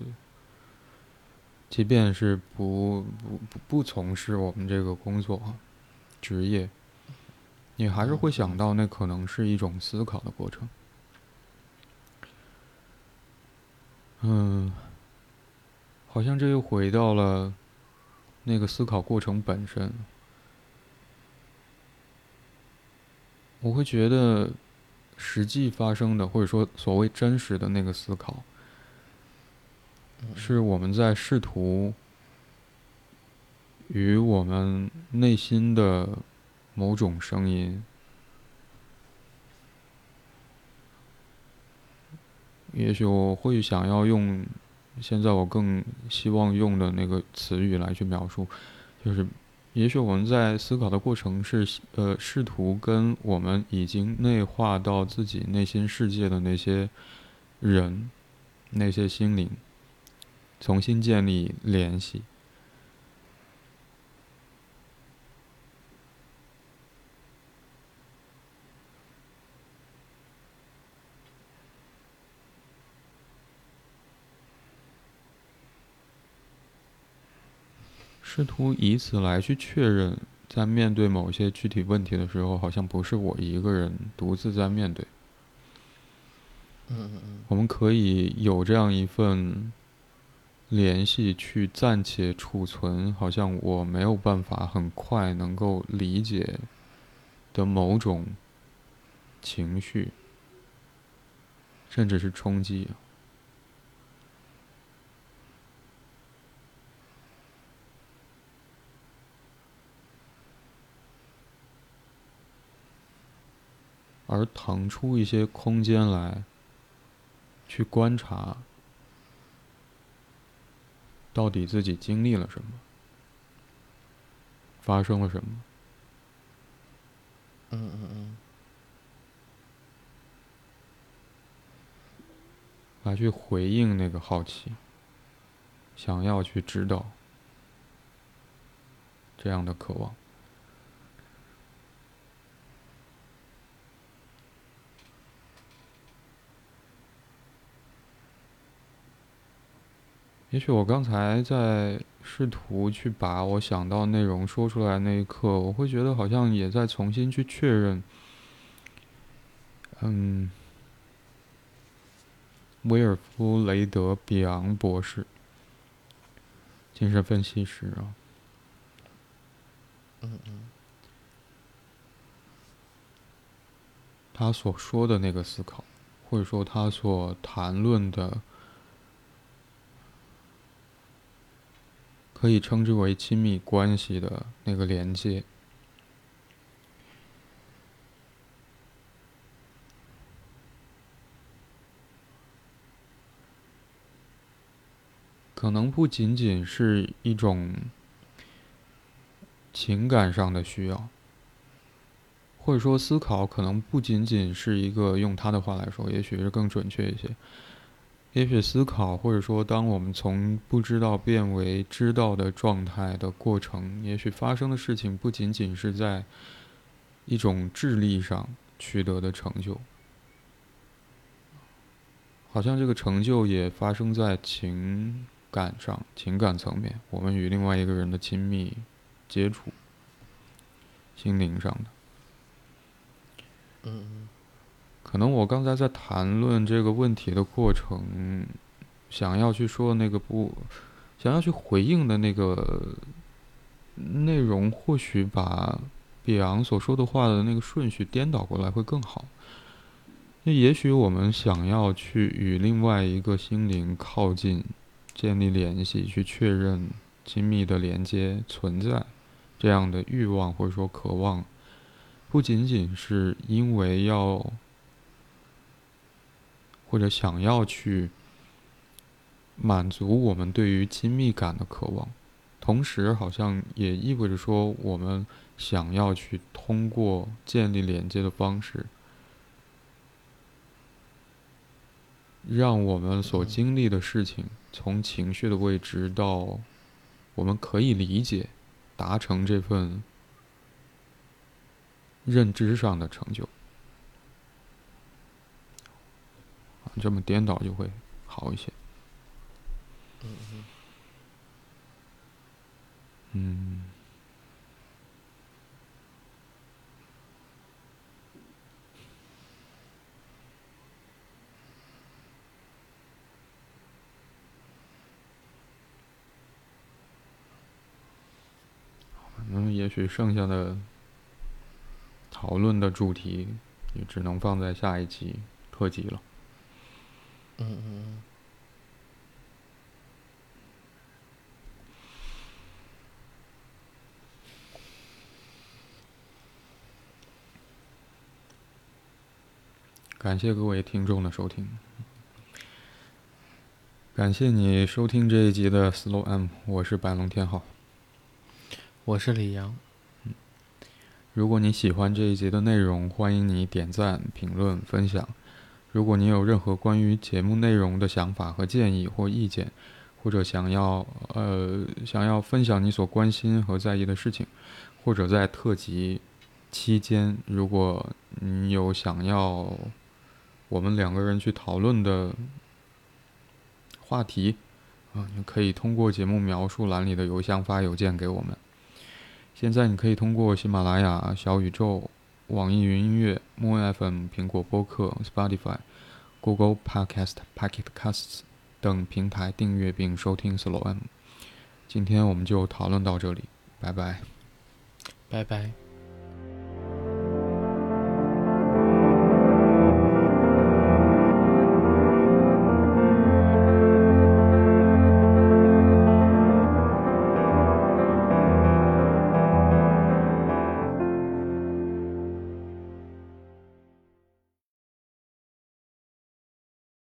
Speaker 1: 即便是不不不从事我们这个工作职业，你还是会想到那可能是一种思考的过程。嗯，好像这又回到了那个思考过程本身。我会觉得。实际发生的，或者说所谓真实的那个思考，是我们在试图与我们内心的某种声音，也许我会想要用现在我更希望用的那个词语来去描述，就是。也许我们在思考的过程是，呃，试图跟我们已经内化到自己内心世界的那些人、那些心灵重新建立联系，试图以此来去确认，在面对某些具体问题的时候，好像不是我一个人独自在面对。
Speaker 2: 嗯嗯嗯。
Speaker 1: 我们可以有这样一份联系，去暂且储存，好像我没有办法很快能够理解的某种情绪，甚至是冲击。而腾出一些空间来，去观察，到底自己经历了什么，发生了什么。
Speaker 2: 嗯嗯嗯。
Speaker 1: 来去回应那个好奇，想要去知道这样的渴望。也许我刚才在试图去把我想到内容说出来那一刻，我会觉得好像也在重新去确认，嗯，威尔夫·雷德比昂博士，精神分析师啊，
Speaker 2: 嗯嗯，
Speaker 1: 他所说的那个思考，或者说他所谈论的。可以称之为亲密关系的那个连接，可能不仅仅是一种情感上的需要，或者说思考，可能不仅仅是一个用他的话来说，也许是更准确一些。也许思考，或者说，当我们从不知道变为知道的状态的过程，也许发生的事情不仅仅是在一种智力上取得的成就，好像这个成就也发生在情感上、情感层面，我们与另外一个人的亲密接触。心灵上的。
Speaker 2: 嗯
Speaker 1: 可能我刚才在谈论这个问题的过程，想要去说那个不，想要去回应的那个内容，或许把比昂所说的话的那个顺序颠倒过来会更好。那也许我们想要去与另外一个心灵靠近、建立联系、去确认亲密的连接存在，这样的欲望或者说渴望，不仅仅是因为要。或者想要去满足我们对于亲密感的渴望，同时好像也意味着说，我们想要去通过建立连接的方式，让我们所经历的事情，从情绪的位置到我们可以理解，达成这份认知上的成就。这么颠倒就会好一些。嗯。嗯，也许剩下的讨论的主题也只能放在下一集特辑了。
Speaker 2: 嗯嗯嗯。
Speaker 1: 感谢各位听众的收听，感谢你收听这一集的 Slow M，我是白龙天浩，
Speaker 2: 我是李阳。
Speaker 1: 如果你喜欢这一集的内容，欢迎你点赞、评论、分享。如果你有任何关于节目内容的想法和建议或意见，或者想要呃想要分享你所关心和在意的事情，或者在特辑期间，如果你有想要我们两个人去讨论的话题，啊，你可以通过节目描述栏里的邮箱发邮件给我们。现在你可以通过喜马拉雅、小宇宙。网易云音乐、Moon FM、苹果播客、Spotify、Google Podcast、Pocket Casts 等平台订阅并收听 Slow M。今天我们就讨论到这里，拜拜。
Speaker 2: 拜拜。